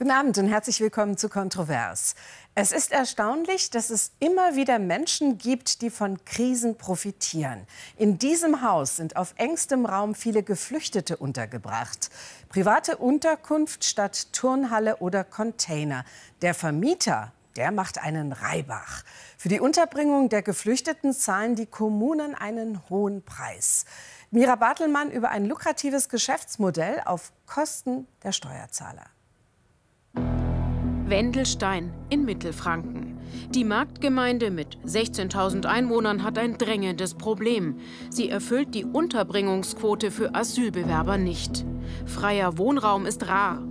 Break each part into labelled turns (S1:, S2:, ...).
S1: Guten Abend und herzlich willkommen zu Kontrovers. Es ist erstaunlich, dass es immer wieder Menschen gibt, die von Krisen profitieren. In diesem Haus sind auf engstem Raum viele Geflüchtete untergebracht. Private Unterkunft statt Turnhalle oder Container. Der Vermieter, der macht einen Reibach. Für die Unterbringung der Geflüchteten zahlen die Kommunen einen hohen Preis. Mira Bartelmann über ein lukratives Geschäftsmodell auf Kosten der Steuerzahler.
S2: Wendelstein in Mittelfranken. Die Marktgemeinde mit 16.000 Einwohnern hat ein drängendes Problem. Sie erfüllt die Unterbringungsquote für Asylbewerber nicht. Freier Wohnraum ist rar.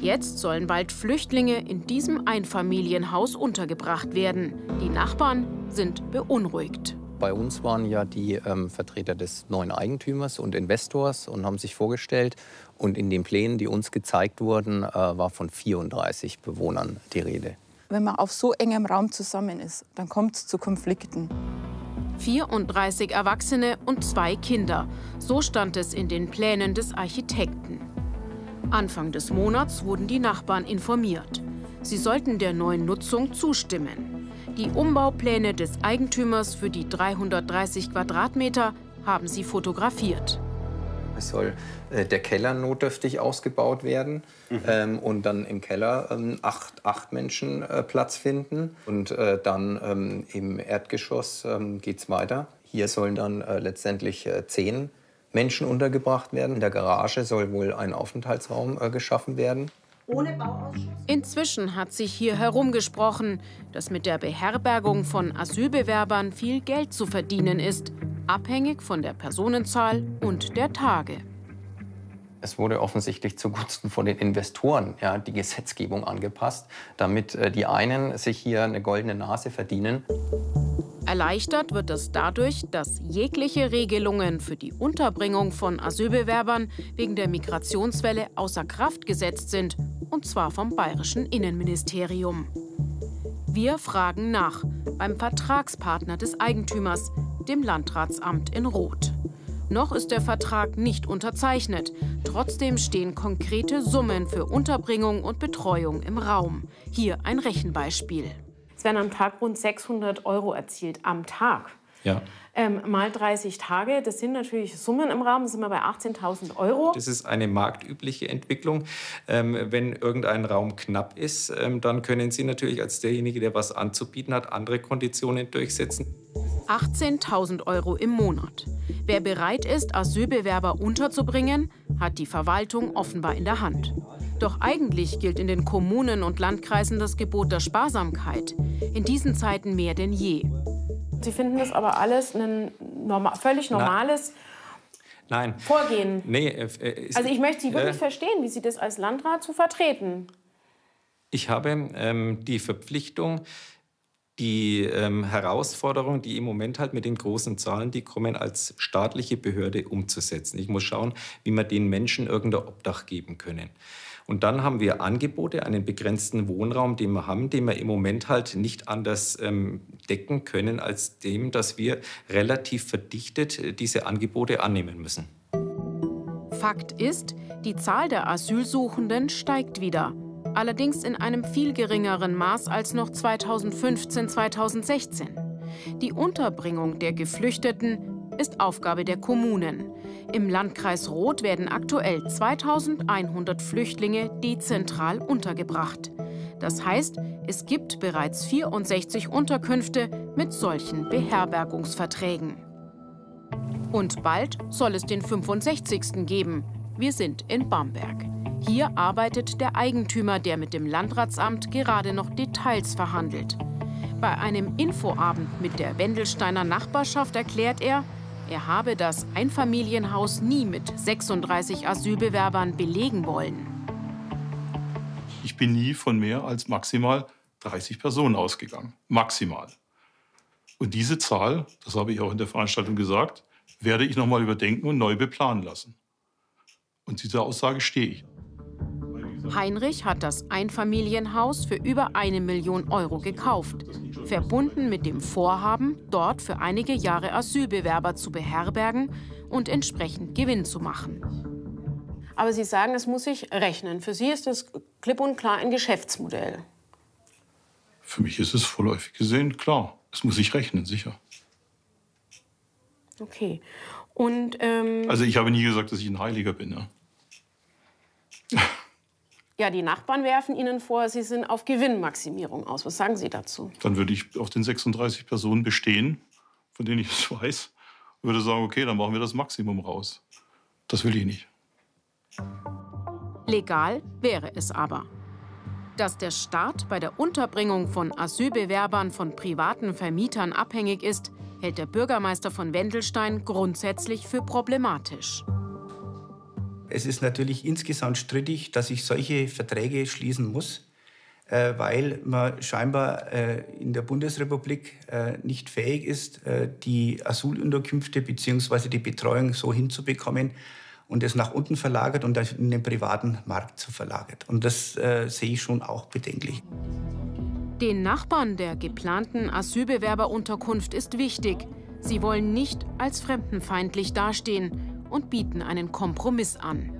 S2: Jetzt sollen bald Flüchtlinge in diesem Einfamilienhaus untergebracht werden. Die Nachbarn sind beunruhigt.
S3: Bei uns waren ja die ähm, Vertreter des neuen Eigentümers und Investors und haben sich vorgestellt. Und in den Plänen, die uns gezeigt wurden, äh, war von 34 Bewohnern die Rede.
S4: Wenn man auf so engem Raum zusammen ist, dann kommt es zu Konflikten.
S2: 34 Erwachsene und zwei Kinder. So stand es in den Plänen des Architekten. Anfang des Monats wurden die Nachbarn informiert. Sie sollten der neuen Nutzung zustimmen. Die Umbaupläne des Eigentümers für die 330 Quadratmeter haben sie fotografiert.
S3: Es soll äh, der Keller notdürftig ausgebaut werden mhm. ähm, und dann im Keller ähm, acht, acht Menschen äh, Platz finden. Und äh, dann ähm, im Erdgeschoss ähm, geht es weiter. Hier sollen dann äh, letztendlich äh, zehn Menschen untergebracht werden. In der Garage soll wohl ein Aufenthaltsraum äh, geschaffen werden
S2: ohne Bauausschuss? Inzwischen hat sich hier herumgesprochen, dass mit der Beherbergung von Asylbewerbern viel Geld zu verdienen ist, abhängig von der Personenzahl und der Tage.
S3: Es wurde offensichtlich zugunsten von den Investoren ja, die Gesetzgebung angepasst, damit äh, die einen sich hier eine goldene Nase verdienen.
S2: Erleichtert wird es dadurch, dass jegliche Regelungen für die Unterbringung von Asylbewerbern wegen der Migrationswelle außer Kraft gesetzt sind, und zwar vom bayerischen Innenministerium. Wir fragen nach beim Vertragspartner des Eigentümers, dem Landratsamt in Roth. Noch ist der Vertrag nicht unterzeichnet. Trotzdem stehen konkrete Summen für Unterbringung und Betreuung im Raum. Hier ein Rechenbeispiel
S5: werden am Tag rund 600 Euro erzielt. Am Tag.
S3: Ja.
S5: Ähm, mal 30 Tage, das sind natürlich Summen im Raum, sind wir bei 18.000 Euro.
S6: Das ist eine marktübliche Entwicklung. Ähm, wenn irgendein Raum knapp ist, ähm, dann können Sie natürlich als derjenige, der was anzubieten hat, andere Konditionen durchsetzen.
S2: 18.000 Euro im Monat. Wer bereit ist, Asylbewerber unterzubringen, hat die Verwaltung offenbar in der Hand. Doch eigentlich gilt in den Kommunen und Landkreisen das Gebot der Sparsamkeit. In diesen Zeiten mehr denn je.
S5: Sie finden das aber alles ein norma völlig normales
S6: Nein.
S5: Vorgehen.
S6: Nee, äh, äh
S5: also ich möchte Sie wirklich äh, verstehen, wie Sie das als Landrat zu vertreten.
S6: Ich habe ähm, die Verpflichtung, die ähm, Herausforderungen, die im Moment halt mit den großen Zahlen, die kommen, als staatliche Behörde umzusetzen. Ich muss schauen, wie wir den Menschen irgendein Obdach geben können. Und dann haben wir Angebote, einen begrenzten Wohnraum, den wir haben, den wir im Moment halt nicht anders ähm, decken können, als dem, dass wir relativ verdichtet äh, diese Angebote annehmen müssen.
S2: Fakt ist, die Zahl der Asylsuchenden steigt wieder. Allerdings in einem viel geringeren Maß als noch 2015, 2016. Die Unterbringung der Geflüchteten ist Aufgabe der Kommunen. Im Landkreis Roth werden aktuell 2100 Flüchtlinge dezentral untergebracht. Das heißt, es gibt bereits 64 Unterkünfte mit solchen Beherbergungsverträgen. Und bald soll es den 65. geben. Wir sind in Bamberg. Hier arbeitet der Eigentümer, der mit dem Landratsamt gerade noch Details verhandelt. Bei einem Infoabend mit der Wendelsteiner Nachbarschaft erklärt er, er habe das Einfamilienhaus nie mit 36 Asylbewerbern belegen wollen.
S7: Ich bin nie von mehr als maximal 30 Personen ausgegangen. Maximal. Und diese Zahl, das habe ich auch in der Veranstaltung gesagt, werde ich noch mal überdenken und neu beplanen lassen. Und dieser Aussage stehe ich.
S2: Heinrich hat das Einfamilienhaus für über eine Million Euro gekauft, verbunden mit dem Vorhaben, dort für einige Jahre Asylbewerber zu beherbergen und entsprechend Gewinn zu machen.
S5: Aber Sie sagen, es muss sich rechnen. Für Sie ist es klipp und klar ein Geschäftsmodell.
S7: Für mich ist es vorläufig gesehen klar. Es muss sich rechnen, sicher.
S5: Okay. Und, ähm,
S7: also ich habe nie gesagt, dass ich ein Heiliger bin. Ja.
S5: Ja, die Nachbarn werfen Ihnen vor, Sie sind auf Gewinnmaximierung aus. Was sagen Sie dazu?
S7: Dann würde ich auf den 36 Personen bestehen, von denen ich es weiß, und würde sagen, okay, dann machen wir das Maximum raus. Das will ich nicht.
S2: Legal wäre es aber. Dass der Staat bei der Unterbringung von Asylbewerbern von privaten Vermietern abhängig ist, hält der Bürgermeister von Wendelstein grundsätzlich für problematisch.
S8: Es ist natürlich insgesamt strittig, dass ich solche Verträge schließen muss, äh, weil man scheinbar äh, in der Bundesrepublik äh, nicht fähig ist, die Asylunterkünfte bzw. die Betreuung so hinzubekommen und es nach unten verlagert und in den privaten Markt zu verlagert. Und das sehe ich schon auch bedenklich.
S2: Den Nachbarn der geplanten Asylbewerberunterkunft ist wichtig, sie wollen nicht als fremdenfeindlich dastehen und bieten einen Kompromiss an.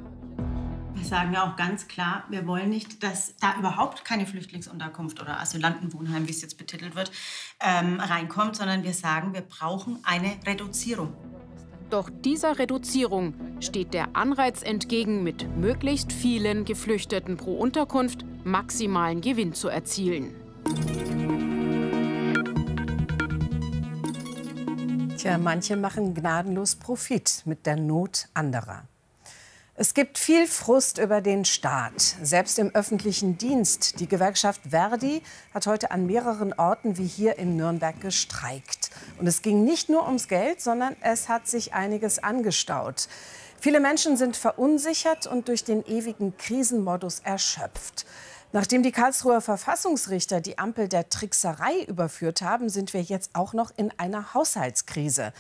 S9: Wir sagen ja auch ganz klar, wir wollen nicht, dass da überhaupt keine Flüchtlingsunterkunft oder Asylantenwohnheim, wie es jetzt betitelt wird, ähm, reinkommt, sondern wir sagen, wir brauchen eine Reduzierung.
S2: Doch dieser Reduzierung steht der Anreiz entgegen, mit möglichst vielen Geflüchteten pro Unterkunft maximalen Gewinn zu erzielen.
S1: Tja, manche machen gnadenlos Profit mit der Not anderer. Es gibt viel Frust über den Staat, selbst im öffentlichen Dienst. Die Gewerkschaft Verdi hat heute an mehreren Orten wie hier in Nürnberg gestreikt. Und es ging nicht nur ums Geld, sondern es hat sich einiges angestaut. Viele Menschen sind verunsichert und durch den ewigen Krisenmodus erschöpft. Nachdem die Karlsruher Verfassungsrichter die Ampel der Trickserei überführt haben, sind wir jetzt auch noch in einer Haushaltskrise.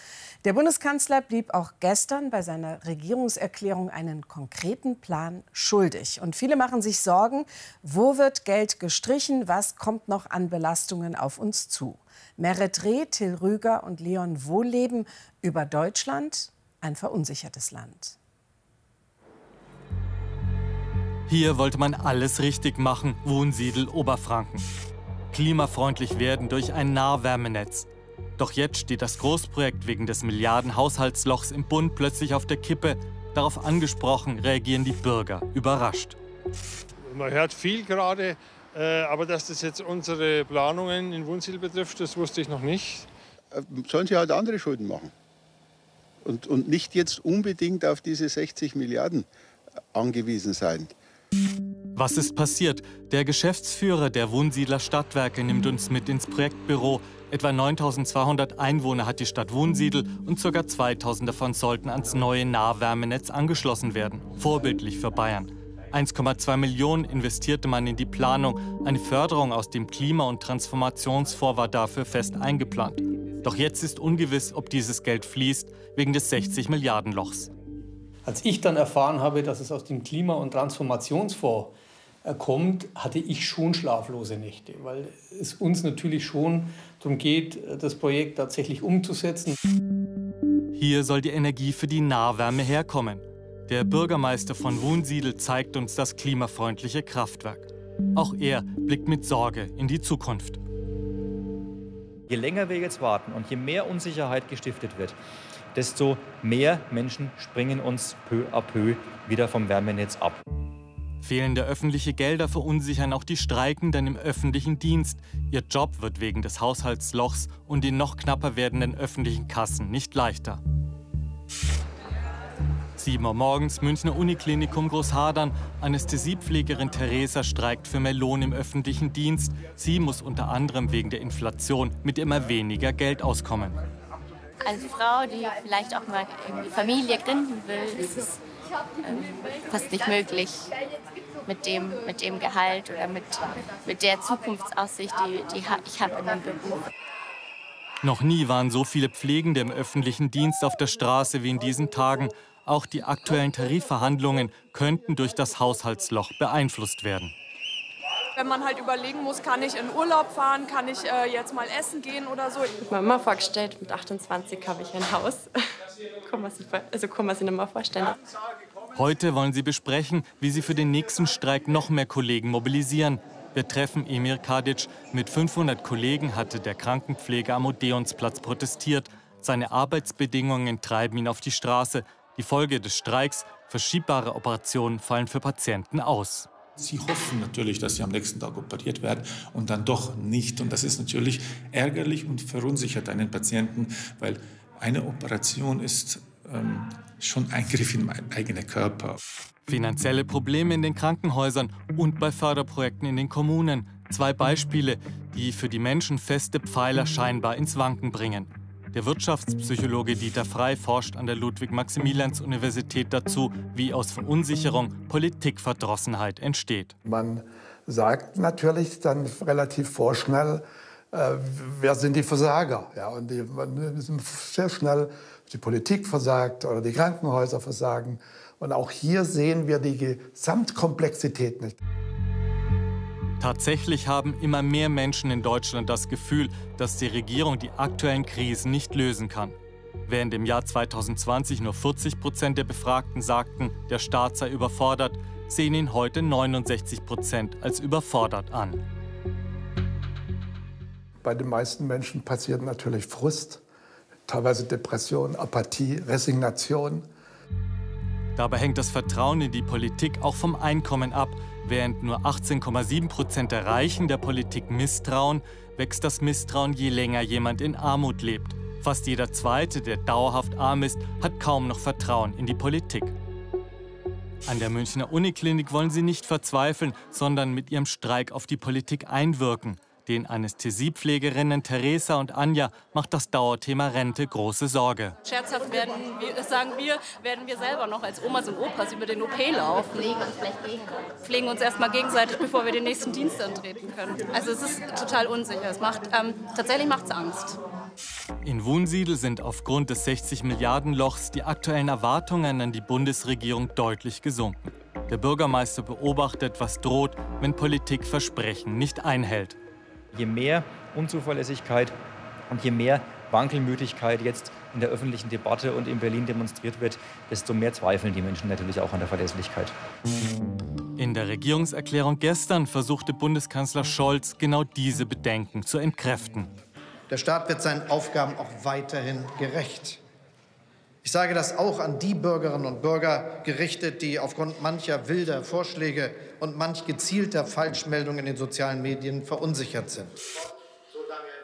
S1: Der Bundeskanzler blieb auch gestern bei seiner Regierungserklärung einen konkreten Plan schuldig. Und viele machen sich Sorgen, wo wird Geld gestrichen, was kommt noch an Belastungen auf uns zu. Meret Reh, Till Rüger und Leon Wohleben über Deutschland, ein verunsichertes Land.
S10: Hier wollte man alles richtig machen, Wohnsiedel Oberfranken. Klimafreundlich werden durch ein Nahwärmenetz. Doch jetzt steht das Großprojekt wegen des Milliardenhaushaltslochs im Bund plötzlich auf der Kippe. Darauf angesprochen reagieren die Bürger überrascht.
S11: Man hört viel gerade, äh, aber dass das jetzt unsere Planungen in Wunsiedel betrifft, das wusste ich noch nicht.
S12: Äh, sollen sie halt andere Schulden machen. Und, und nicht jetzt unbedingt auf diese 60 Milliarden angewiesen sein.
S10: Was ist passiert? Der Geschäftsführer der Wohnsiedler Stadtwerke nimmt uns mit ins Projektbüro. Etwa 9200 Einwohner hat die Stadt Wohnsiedel und ca. 2000 davon sollten ans neue Nahwärmenetz angeschlossen werden. Vorbildlich für Bayern. 1,2 Millionen investierte man in die Planung. Eine Förderung aus dem Klima- und Transformationsfonds war dafür fest eingeplant. Doch jetzt ist ungewiss, ob dieses Geld fließt, wegen des 60 Milliarden Lochs.
S13: Als ich dann erfahren habe, dass es aus dem Klima- und Transformationsfonds kommt, hatte ich schon schlaflose Nächte, weil es uns natürlich schon darum geht, äh, das Projekt tatsächlich umzusetzen.
S10: Hier soll die Energie für die Nahwärme herkommen. Der Bürgermeister von Wohnsiedel zeigt uns das klimafreundliche Kraftwerk. Auch er blickt mit Sorge in die Zukunft.
S14: Je länger wir jetzt warten und je mehr Unsicherheit gestiftet wird, desto mehr Menschen springen uns peu à peu wieder vom Wärmenetz ab.
S10: Fehlende öffentliche Gelder verunsichern auch die Streikenden im öffentlichen Dienst. Ihr Job wird wegen des Haushaltslochs und den noch knapper werdenden öffentlichen Kassen nicht leichter. 7 Uhr morgens, Münchner Uniklinikum Großhadern. Anästhesiepflegerin Theresa streikt für mehr Lohn im öffentlichen Dienst. Sie muss unter anderem wegen der Inflation mit immer weniger Geld auskommen
S15: als Frau, die vielleicht auch mal Familie gründen will, ist es fast nicht möglich mit dem, mit dem Gehalt oder mit, mit der Zukunftsaussicht, die, die ich habe in dem Beruf.
S10: Noch nie waren so viele Pflegende im öffentlichen Dienst auf der Straße wie in diesen Tagen. Auch die aktuellen Tarifverhandlungen könnten durch das Haushaltsloch beeinflusst werden.
S16: Wenn man halt überlegen muss, kann ich in Urlaub fahren, kann ich äh, jetzt mal essen gehen oder so.
S5: Ich habe mir immer vorgestellt, mit 28 habe ich ein Haus. kann man sich, also kann man sich nicht mal vorstellen.
S10: Heute wollen sie besprechen, wie sie für den nächsten Streik noch mehr Kollegen mobilisieren. Wir treffen Emir Kadic. Mit 500 Kollegen hatte der Krankenpfleger am Odeonsplatz protestiert. Seine Arbeitsbedingungen treiben ihn auf die Straße. Die Folge des Streiks, verschiebbare Operationen fallen für Patienten aus.
S17: Sie hoffen natürlich, dass sie am nächsten Tag operiert werden und dann doch nicht. Und das ist natürlich ärgerlich und verunsichert einen Patienten, weil eine Operation ist ähm, schon Eingriff in meinen eigenen Körper.
S10: Finanzielle Probleme in den Krankenhäusern und bei Förderprojekten in den Kommunen. Zwei Beispiele, die für die Menschen feste Pfeiler scheinbar ins Wanken bringen. Der Wirtschaftspsychologe Dieter Frei forscht an der Ludwig-Maximilians-Universität dazu, wie aus Verunsicherung Politikverdrossenheit entsteht.
S18: Man sagt natürlich dann relativ vorschnell, äh, wer sind die Versager? Ja, und die, man sehr schnell die Politik versagt oder die Krankenhäuser versagen. Und auch hier sehen wir die Gesamtkomplexität nicht.
S10: Tatsächlich haben immer mehr Menschen in Deutschland das Gefühl, dass die Regierung die aktuellen Krisen nicht lösen kann. Während im Jahr 2020 nur 40 Prozent der Befragten sagten, der Staat sei überfordert, sehen ihn heute 69 Prozent als überfordert an.
S18: Bei den meisten Menschen passiert natürlich Frust, teilweise Depression, Apathie, Resignation.
S10: Dabei hängt das Vertrauen in die Politik auch vom Einkommen ab. Während nur 18,7 Prozent der Reichen der Politik misstrauen, wächst das Misstrauen, je länger jemand in Armut lebt. Fast jeder Zweite, der dauerhaft arm ist, hat kaum noch Vertrauen in die Politik. An der Münchner Uniklinik wollen sie nicht verzweifeln, sondern mit ihrem Streik auf die Politik einwirken. Den Anästhesiepflegerinnen Theresa und Anja macht das Dauerthema Rente große Sorge.
S19: Scherzhaft werden, das sagen wir, werden wir selber noch als Omas und Opas über den OP laufen. Pflegen uns vielleicht gegenseitig. Pflegen uns erstmal gegenseitig, bevor wir den nächsten Dienst antreten können. Also es ist total unsicher. Es macht, ähm, tatsächlich macht es Angst.
S10: In Wunsiedel sind aufgrund des 60 Milliarden Lochs die aktuellen Erwartungen an die Bundesregierung deutlich gesunken. Der Bürgermeister beobachtet, was droht, wenn Politik Versprechen nicht einhält
S14: je mehr Unzuverlässigkeit und je mehr Wankelmütigkeit jetzt in der öffentlichen Debatte und in Berlin demonstriert wird, desto mehr zweifeln die Menschen natürlich auch an der Verlässlichkeit.
S10: In der Regierungserklärung gestern versuchte Bundeskanzler Scholz genau diese Bedenken zu entkräften.
S20: Der Staat wird seinen Aufgaben auch weiterhin gerecht. Ich sage das auch an die Bürgerinnen und Bürger gerichtet, die aufgrund mancher wilder Vorschläge und manch gezielter Falschmeldungen in den sozialen Medien verunsichert sind.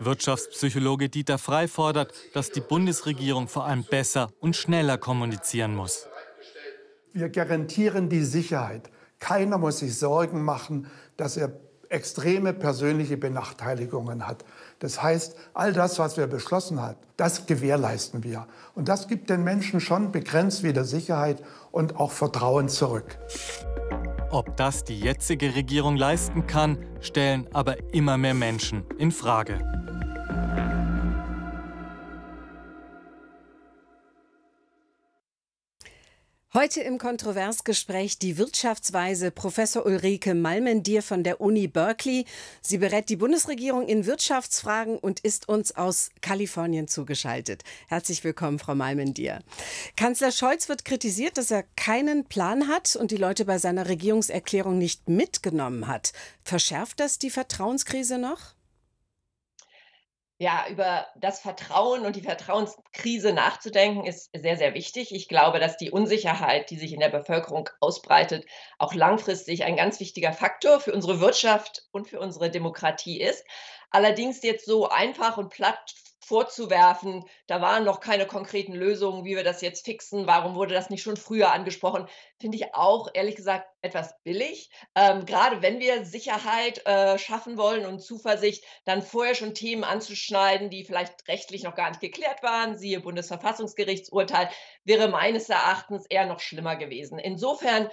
S10: Wirtschaftspsychologe Dieter Frei fordert, dass die Bundesregierung vor allem besser und schneller kommunizieren muss.
S18: Wir garantieren die Sicherheit. Keiner muss sich Sorgen machen, dass er extreme persönliche Benachteiligungen hat. Das heißt, all das, was wir beschlossen haben, das gewährleisten wir. Und das gibt den Menschen schon begrenzt wieder Sicherheit und auch Vertrauen zurück.
S10: Ob das die jetzige Regierung leisten kann, stellen aber immer mehr Menschen in Frage.
S1: Heute im Kontroversgespräch die Wirtschaftsweise Professor Ulrike Malmendier von der Uni Berkeley. Sie berät die Bundesregierung in Wirtschaftsfragen und ist uns aus Kalifornien zugeschaltet. Herzlich willkommen, Frau Malmendier. Kanzler Scholz wird kritisiert, dass er keinen Plan hat und die Leute bei seiner Regierungserklärung nicht mitgenommen hat. Verschärft das die Vertrauenskrise noch?
S21: Ja, über das Vertrauen und die Vertrauenskrise nachzudenken, ist sehr, sehr wichtig. Ich glaube, dass die Unsicherheit, die sich in der Bevölkerung ausbreitet, auch langfristig ein ganz wichtiger Faktor für unsere Wirtschaft und für unsere Demokratie ist. Allerdings jetzt so einfach und platt vorzuwerfen, da waren noch keine konkreten Lösungen, wie wir das jetzt fixen, warum wurde das nicht schon früher angesprochen, finde ich auch ehrlich gesagt etwas billig. Ähm, gerade wenn wir Sicherheit äh, schaffen wollen und Zuversicht, dann vorher schon Themen anzuschneiden, die vielleicht rechtlich noch gar nicht geklärt waren, siehe Bundesverfassungsgerichtsurteil, wäre meines Erachtens eher noch schlimmer gewesen. Insofern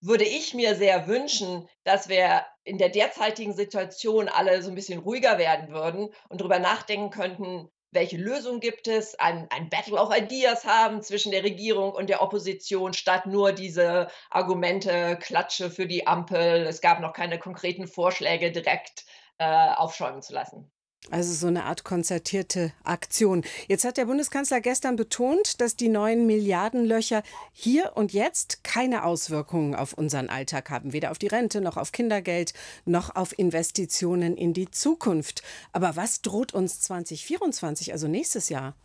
S21: würde ich mir sehr wünschen, dass wir in der derzeitigen Situation alle so ein bisschen ruhiger werden würden und darüber nachdenken könnten, welche Lösung gibt es, ein, ein Battle of Ideas haben zwischen der Regierung und der Opposition, statt nur diese Argumente, Klatsche für die Ampel, es gab noch keine konkreten Vorschläge direkt äh, aufschäumen zu lassen.
S1: Also so eine Art konzertierte Aktion. Jetzt hat der Bundeskanzler gestern betont, dass die neuen Milliardenlöcher hier und jetzt keine Auswirkungen auf unseren Alltag haben, weder auf die Rente noch auf Kindergeld noch auf Investitionen in die Zukunft. Aber was droht uns 2024, also nächstes Jahr?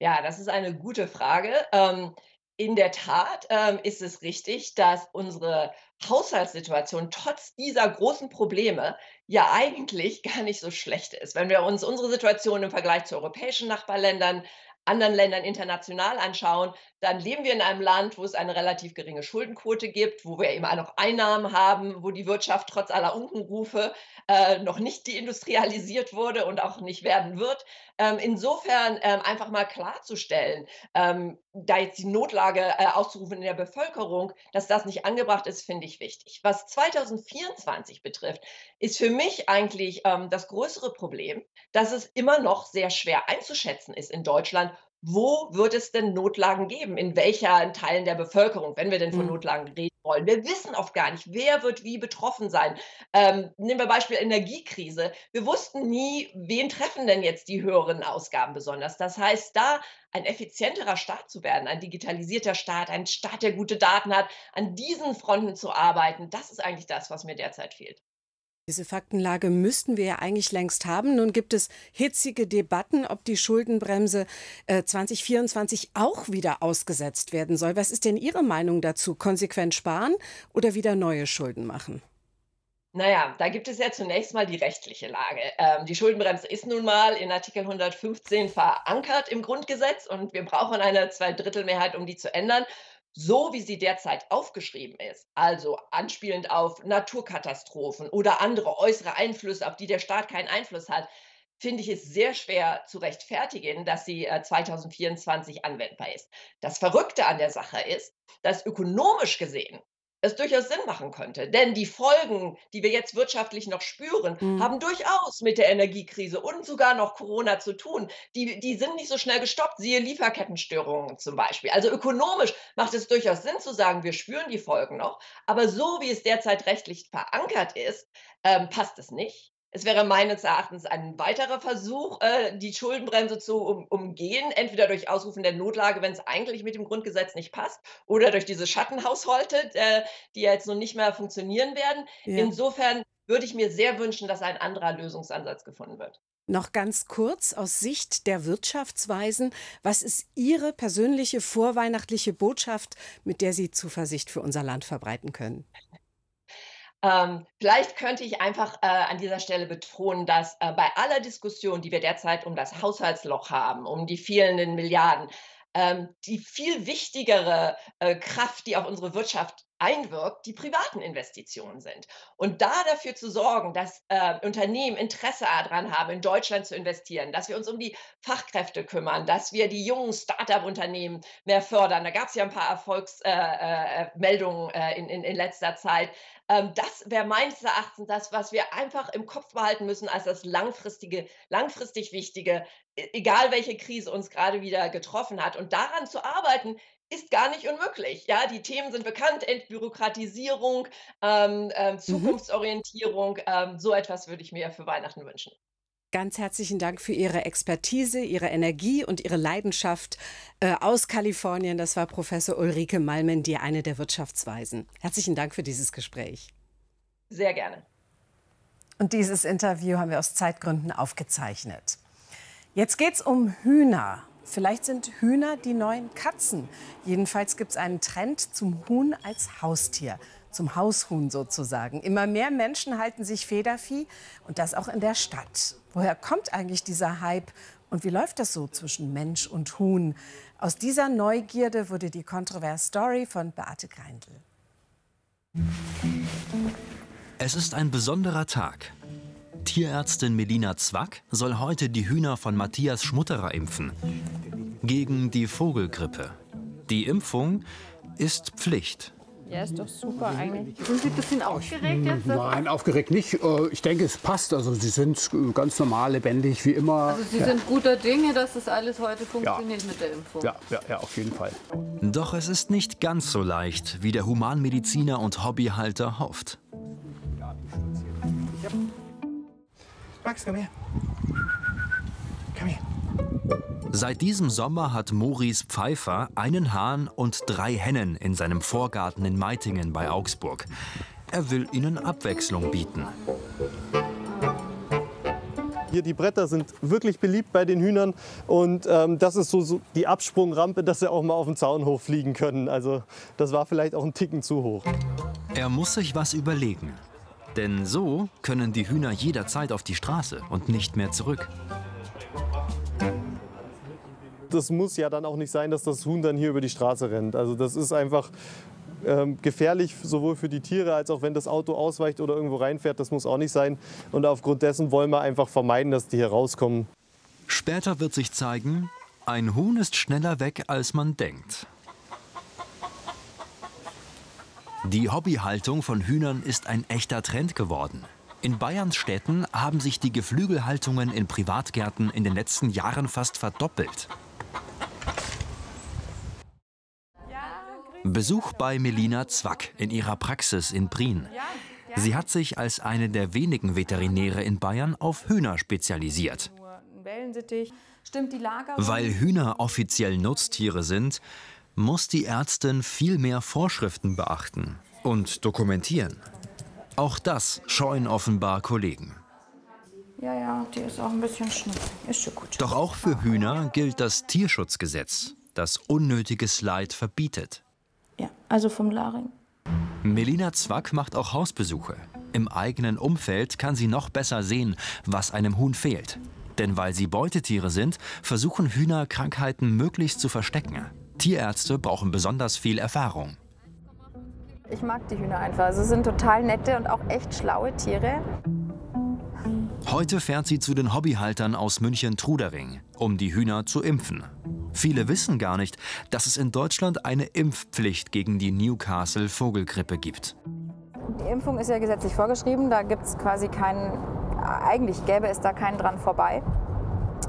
S21: Ja, das ist eine gute Frage. Ähm, in der Tat ähm, ist es richtig, dass unsere Haushaltssituation trotz dieser großen Probleme ja eigentlich gar nicht so schlecht ist. Wenn wir uns unsere Situation im Vergleich zu europäischen Nachbarländern anderen Ländern international anschauen, dann leben wir in einem Land, wo es eine relativ geringe Schuldenquote gibt, wo wir eben auch noch Einnahmen haben, wo die Wirtschaft trotz aller Unkenrufe äh, noch nicht deindustrialisiert wurde und auch nicht werden wird. Ähm, insofern ähm, einfach mal klarzustellen, ähm, da jetzt die Notlage äh, auszurufen in der Bevölkerung, dass das nicht angebracht ist, finde ich wichtig. Was 2024 betrifft, ist für mich eigentlich ähm, das größere Problem, dass es immer noch sehr schwer einzuschätzen ist in Deutschland, wo wird es denn Notlagen geben? In welchen Teilen der Bevölkerung, wenn wir denn von mhm. Notlagen reden wollen? Wir wissen oft gar nicht, wer wird wie betroffen sein. Ähm, nehmen wir Beispiel Energiekrise. Wir wussten nie, wen treffen denn jetzt die höheren Ausgaben besonders. Das heißt, da ein effizienterer Staat zu werden, ein digitalisierter Staat, ein Staat, der gute Daten hat, an diesen Fronten zu arbeiten, das ist eigentlich das, was mir derzeit fehlt.
S1: Diese Faktenlage müssten wir ja eigentlich längst haben. Nun gibt es hitzige Debatten, ob die Schuldenbremse äh, 2024 auch wieder ausgesetzt werden soll. Was ist denn Ihre Meinung dazu? Konsequent sparen oder wieder neue Schulden machen?
S21: Naja, da gibt es ja zunächst mal die rechtliche Lage. Ähm, die Schuldenbremse ist nun mal in Artikel 115 verankert im Grundgesetz und wir brauchen eine Zweidrittelmehrheit, um die zu ändern so wie sie derzeit aufgeschrieben ist, also anspielend auf Naturkatastrophen oder andere äußere Einflüsse, auf die der Staat keinen Einfluss hat, finde ich es sehr schwer zu rechtfertigen, dass sie 2024 äh, anwendbar ist. Das Verrückte an der Sache ist, dass ökonomisch gesehen es durchaus Sinn machen könnte. Denn die Folgen, die wir jetzt wirtschaftlich noch spüren, mhm. haben durchaus mit der Energiekrise und sogar noch Corona zu tun. Die, die sind nicht so schnell gestoppt, siehe Lieferkettenstörungen zum Beispiel. Also ökonomisch macht es durchaus Sinn zu sagen, wir spüren die Folgen noch. Aber so wie es derzeit rechtlich verankert ist, ähm, passt es nicht. Es wäre meines Erachtens ein weiterer Versuch, äh, die Schuldenbremse zu um, umgehen, entweder durch Ausrufen der Notlage, wenn es eigentlich mit dem Grundgesetz nicht passt, oder durch diese Schattenhaushalte, äh, die jetzt nun nicht mehr funktionieren werden. Ja. Insofern würde ich mir sehr wünschen, dass ein anderer Lösungsansatz gefunden wird.
S1: Noch ganz kurz aus Sicht der Wirtschaftsweisen, was ist Ihre persönliche vorweihnachtliche Botschaft, mit der Sie Zuversicht für unser Land verbreiten können?
S21: Ähm, vielleicht könnte ich einfach äh, an dieser Stelle betonen, dass äh, bei aller Diskussion, die wir derzeit um das Haushaltsloch haben, um die fehlenden Milliarden, ähm, die viel wichtigere äh, Kraft, die auf unsere Wirtschaft einwirkt, die privaten Investitionen sind. Und da dafür zu sorgen, dass äh, Unternehmen Interesse daran haben, in Deutschland zu investieren, dass wir uns um die Fachkräfte kümmern, dass wir die jungen Start-up-Unternehmen mehr fördern. Da gab es ja ein paar Erfolgsmeldungen äh, äh, äh, in, in, in letzter Zeit. Ähm, das wäre meines Erachtens das, was wir einfach im Kopf behalten müssen als das langfristige, langfristig Wichtige, e, egal welche Krise uns gerade wieder getroffen hat. Und daran zu arbeiten, ist gar nicht unmöglich. Ja, die Themen sind bekannt: Entbürokratisierung, ähm, äh, Zukunftsorientierung. Mhm. Ähm, so etwas würde ich mir für Weihnachten wünschen.
S1: Ganz herzlichen Dank für Ihre Expertise, Ihre Energie und Ihre Leidenschaft äh, aus Kalifornien. Das war Professor Ulrike Malmen, die eine der Wirtschaftsweisen. Herzlichen Dank für dieses Gespräch.
S21: Sehr gerne.
S1: Und dieses Interview haben wir aus Zeitgründen aufgezeichnet. Jetzt geht es um Hühner. Vielleicht sind Hühner die neuen Katzen. Jedenfalls gibt es einen Trend zum Huhn als Haustier, zum Haushuhn sozusagen. Immer mehr Menschen halten sich Federvieh und das auch in der Stadt. Woher kommt eigentlich dieser Hype und wie läuft das so zwischen Mensch und Huhn? Aus dieser Neugierde wurde die Kontrovers Story von Beate Greindl.
S22: Es ist ein besonderer Tag. Tierärztin Melina Zwack soll heute die Hühner von Matthias Schmutterer impfen. Gegen die Vogelgrippe. Die Impfung ist Pflicht.
S23: Ja, ist doch super eigentlich. Sind Sie ein bisschen aufgeregt jetzt?
S24: Nein, aufgeregt nicht. Äh, ich denke, es passt. Also Sie sind ganz normal, lebendig, wie immer.
S23: Also Sie sind guter Dinge, dass das alles heute funktioniert ja. mit der Impfung.
S24: Ja, ja, ja, auf jeden Fall.
S22: Doch es ist nicht ganz so leicht, wie der Humanmediziner und Hobbyhalter hofft.
S8: Max, komm her. Komm her.
S22: Seit diesem Sommer hat Maurice Pfeiffer einen Hahn und drei Hennen in seinem Vorgarten in Meitingen bei Augsburg. Er will ihnen Abwechslung bieten.
S25: Hier die Bretter sind wirklich beliebt bei den Hühnern und ähm, das ist so, so, die Absprungrampe, dass sie auch mal auf den Zaun hochfliegen können. Also das war vielleicht auch ein Ticken zu hoch.
S22: Er muss sich was überlegen. Denn so können die Hühner jederzeit auf die Straße und nicht mehr zurück.
S25: Das muss ja dann auch nicht sein, dass das Huhn dann hier über die Straße rennt. Also das ist einfach ähm, gefährlich, sowohl für die Tiere als auch wenn das Auto ausweicht oder irgendwo reinfährt. Das muss auch nicht sein. Und aufgrund dessen wollen wir einfach vermeiden, dass die hier rauskommen.
S22: Später wird sich zeigen, ein Huhn ist schneller weg, als man denkt. Die Hobbyhaltung von Hühnern ist ein echter Trend geworden. In Bayerns Städten haben sich die Geflügelhaltungen in Privatgärten in den letzten Jahren fast verdoppelt. Besuch bei Melina Zwack in ihrer Praxis in Prien. Sie hat sich als eine der wenigen Veterinäre in Bayern auf Hühner spezialisiert. Weil Hühner offiziell Nutztiere sind, muss die Ärztin viel mehr Vorschriften beachten und dokumentieren. Auch das scheuen offenbar Kollegen.
S26: Ja, ja, die ist auch ein bisschen. Ist schon gut.
S22: Doch auch für Hühner gilt das Tierschutzgesetz, das unnötiges Leid verbietet.
S26: Ja, also vom Laring.
S22: Melina Zwack macht auch Hausbesuche. Im eigenen Umfeld kann sie noch besser sehen, was einem Huhn fehlt. Denn weil sie Beutetiere sind, versuchen Hühner Krankheiten möglichst zu verstecken. Tierärzte brauchen besonders viel Erfahrung.
S26: Ich mag die Hühner einfach. Also, sie sind total nette und auch echt schlaue Tiere.
S22: Heute fährt sie zu den Hobbyhaltern aus München-Trudering, um die Hühner zu impfen. Viele wissen gar nicht, dass es in Deutschland eine Impfpflicht gegen die Newcastle-Vogelgrippe gibt.
S26: Die Impfung ist ja gesetzlich vorgeschrieben. Da gibt es quasi keinen, eigentlich gäbe es da keinen dran vorbei.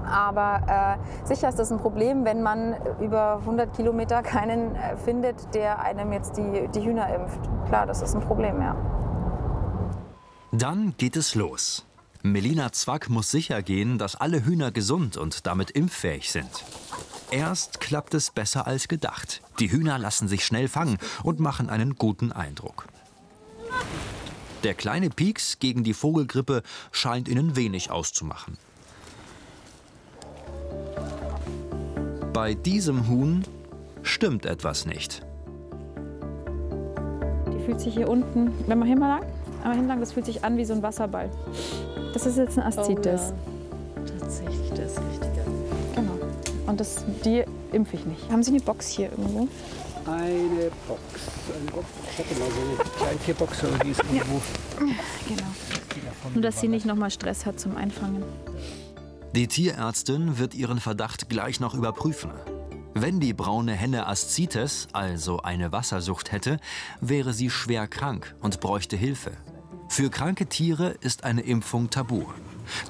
S26: Aber äh, sicher ist das ein Problem, wenn man über 100 Kilometer keinen äh, findet, der einem jetzt die, die Hühner impft. Klar, das ist ein Problem, ja.
S22: Dann geht es los. Melina Zwack muss sicher gehen, dass alle Hühner gesund und damit impffähig sind. Erst klappt es besser als gedacht. Die Hühner lassen sich schnell fangen und machen einen guten Eindruck. Der kleine Pieks gegen die Vogelgrippe scheint ihnen wenig auszumachen. Bei diesem Huhn stimmt etwas nicht.
S26: Die fühlt sich hier unten, wenn man hier mal lang, einmal hinlang, das fühlt sich an wie so ein Wasserball. Das ist jetzt ein Aszites.
S23: Oh ja. Tatsächlich, das ist richtig.
S26: Genau. Und das, die impfe ich nicht. Haben Sie eine Box hier irgendwo?
S24: Eine Box. Eine Box. Ich hatte mal so eine kleine Tierbox, aber die ist irgendwo.
S26: Genau. Nur, dass sie nicht noch mal Stress hat zum Einfangen.
S22: Die Tierärztin wird ihren Verdacht gleich noch überprüfen. Wenn die braune Henne Aszites, also eine Wassersucht hätte, wäre sie schwer krank und bräuchte Hilfe. Für kranke Tiere ist eine Impfung tabu.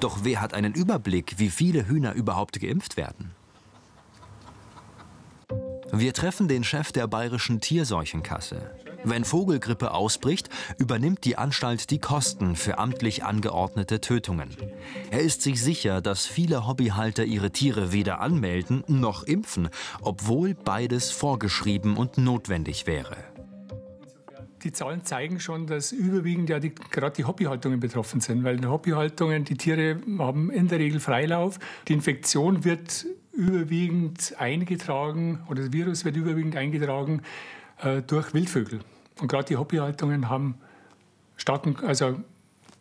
S22: Doch wer hat einen Überblick, wie viele Hühner überhaupt geimpft werden? Wir treffen den Chef der bayerischen Tierseuchenkasse. Wenn Vogelgrippe ausbricht, übernimmt die Anstalt die Kosten für amtlich angeordnete Tötungen. Er ist sich sicher, dass viele Hobbyhalter ihre Tiere weder anmelden noch impfen, obwohl beides vorgeschrieben und notwendig wäre.
S27: Die Zahlen zeigen schon, dass überwiegend ja die, gerade die Hobbyhaltungen betroffen sind, weil die Hobbyhaltungen, die Tiere haben in der Regel Freilauf. Die Infektion wird überwiegend eingetragen oder das Virus wird überwiegend eingetragen äh, durch Wildvögel. Und gerade die Hobbyhaltungen haben starken, also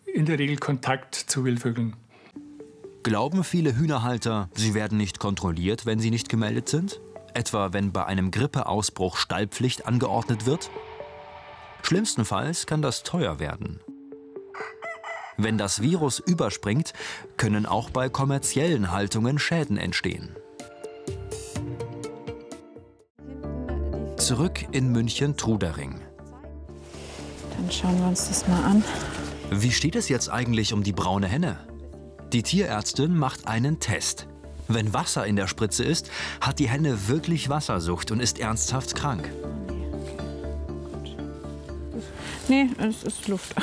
S27: in der Regel Kontakt zu Wildvögeln.
S22: Glauben viele Hühnerhalter, sie werden nicht kontrolliert, wenn sie nicht gemeldet sind? Etwa wenn bei einem Grippeausbruch Stallpflicht angeordnet wird? Schlimmstenfalls kann das teuer werden. Wenn das Virus überspringt, können auch bei kommerziellen Haltungen Schäden entstehen. Zurück in München-Trudering.
S26: Dann schauen wir uns das mal an.
S22: Wie steht es jetzt eigentlich um die braune Henne? Die Tierärztin macht einen Test. Wenn Wasser in der Spritze ist, hat die Henne wirklich Wassersucht und ist ernsthaft krank.
S26: Nee, es ist Luft.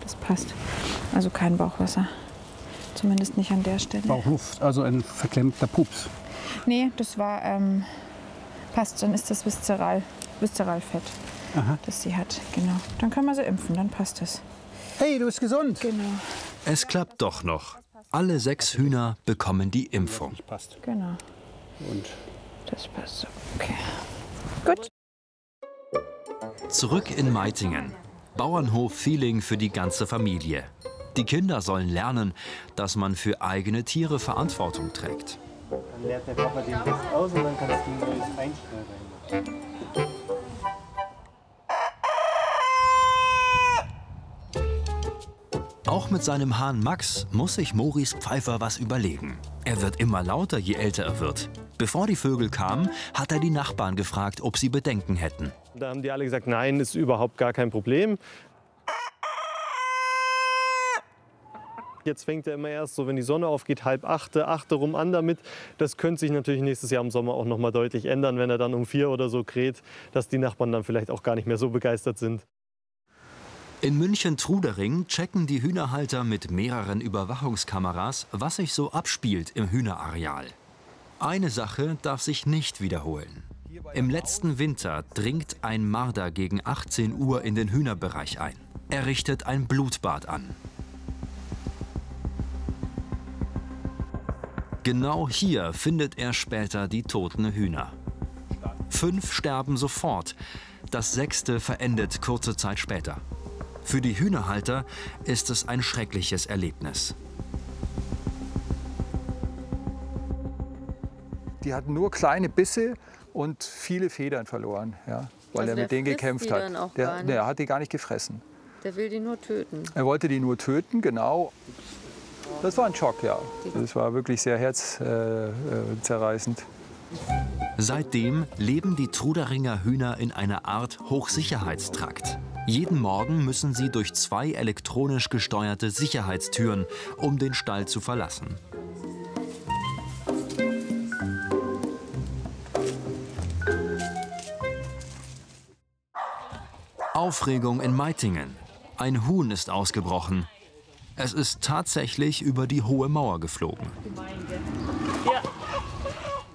S26: Das passt. Also kein Bauchwasser. Zumindest nicht an der Stelle.
S24: Bauchluft, also ein verklemmter Pups.
S26: Nee, das war, ähm, passt, dann ist das Viszeral, Viszeralfett,
S24: Aha.
S26: das sie hat. Genau. Dann können wir sie impfen, dann passt es.
S24: Hey, du bist gesund.
S26: Genau.
S22: Es klappt doch noch. Alle sechs Hühner bekommen die Impfung.
S26: Genau.
S24: Und
S26: das passt so. Okay. Gut.
S22: Zurück in Meitingen. Bauernhof-Feeling für die ganze Familie. Die Kinder sollen lernen, dass man für eigene Tiere Verantwortung trägt.
S25: Dann lernt der Papa den Test aus und dann kannst du ein neues Einstellen
S22: Auch mit seinem Hahn Max muss sich Maurice Pfeiffer was überlegen. Er wird immer lauter, je älter er wird. Bevor die Vögel kamen, hat er die Nachbarn gefragt, ob sie Bedenken hätten.
S25: Da haben die alle gesagt, nein, ist überhaupt gar kein Problem. Jetzt fängt er immer erst so, wenn die Sonne aufgeht, halb achte, achte rum an damit. Das könnte sich natürlich nächstes Jahr im Sommer auch noch mal deutlich ändern, wenn er dann um vier oder so kräht, dass die Nachbarn dann vielleicht auch gar nicht mehr so begeistert sind.
S22: In München-Trudering checken die Hühnerhalter mit mehreren Überwachungskameras, was sich so abspielt im Hühnerareal. Eine Sache darf sich nicht wiederholen. Im letzten Winter dringt ein Marder gegen 18 Uhr in den Hühnerbereich ein. Er richtet ein Blutbad an. Genau hier findet er später die toten Hühner. Fünf sterben sofort, das sechste verendet kurze Zeit später. Für die Hühnerhalter ist es ein schreckliches Erlebnis.
S28: Die hatten nur kleine Bisse und viele Federn verloren, ja, weil
S23: Also
S28: er mit denen gekämpft hat. der, der hat die gar nicht gefressen.
S23: Der will die nur töten.
S28: Er wollte die nur töten, genau. Das war ein Schock, ja. Das war wirklich sehr herzzerreißend.
S22: Seitdem leben die Truderinger Hühner in einer Art Hochsicherheitstrakt. Jeden Morgen müssen sie durch zwei elektronisch gesteuerte Sicherheitstüren, um den Stall zu verlassen. Aufregung in Meitingen. Ein Huhn ist ausgebrochen. Es ist tatsächlich über die hohe Mauer geflogen.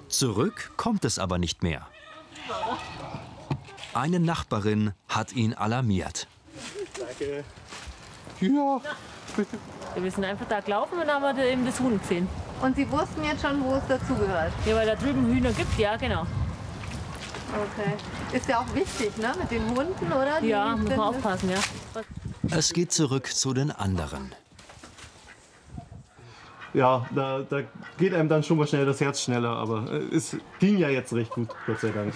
S22: Zurück kommt es aber nicht mehr. Eine Nachbarin hat ihn alarmiert.
S25: Danke.
S28: Ja,
S23: bitte. Wir sind einfach da gelaufen und haben wir eben das Huhn gesehen. Und Sie wussten jetzt schon, wo es dazugehört? Ja, weil da drüben Hühner gibt, ja, genau. Okay. Ist ja auch wichtig, ne, mit den Hunden, oder? Die
S22: Ja, muss man aufpassen, ja. Es geht zurück zu den anderen.
S25: Ja, da, da geht einem dann schon mal schnell das Herz schneller, aber äh, es ging ja jetzt recht gut, Gott sei Dank.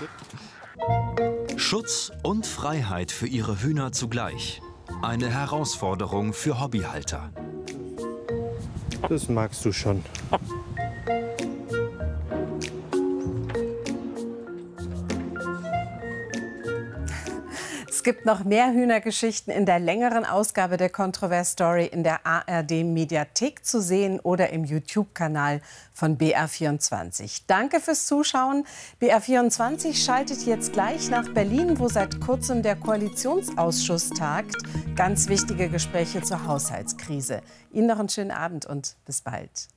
S22: Schutz und Freiheit für ihre Hühner zugleich. Eine Herausforderung für Hobbyhalter.
S25: Das magst du schon.
S1: Es gibt noch mehr Hühnergeschichten in der längeren Ausgabe der Kontrovers Story in der ARD Mediathek zu sehen oder im YouTube-Kanal von BR24. Danke fürs Zuschauen. BR24 schaltet jetzt gleich nach Berlin, wo seit kurzem der Koalitionsausschuss tagt. Ganz wichtige Gespräche zur Haushaltskrise. Ihnen noch einen schönen Abend und bis bald.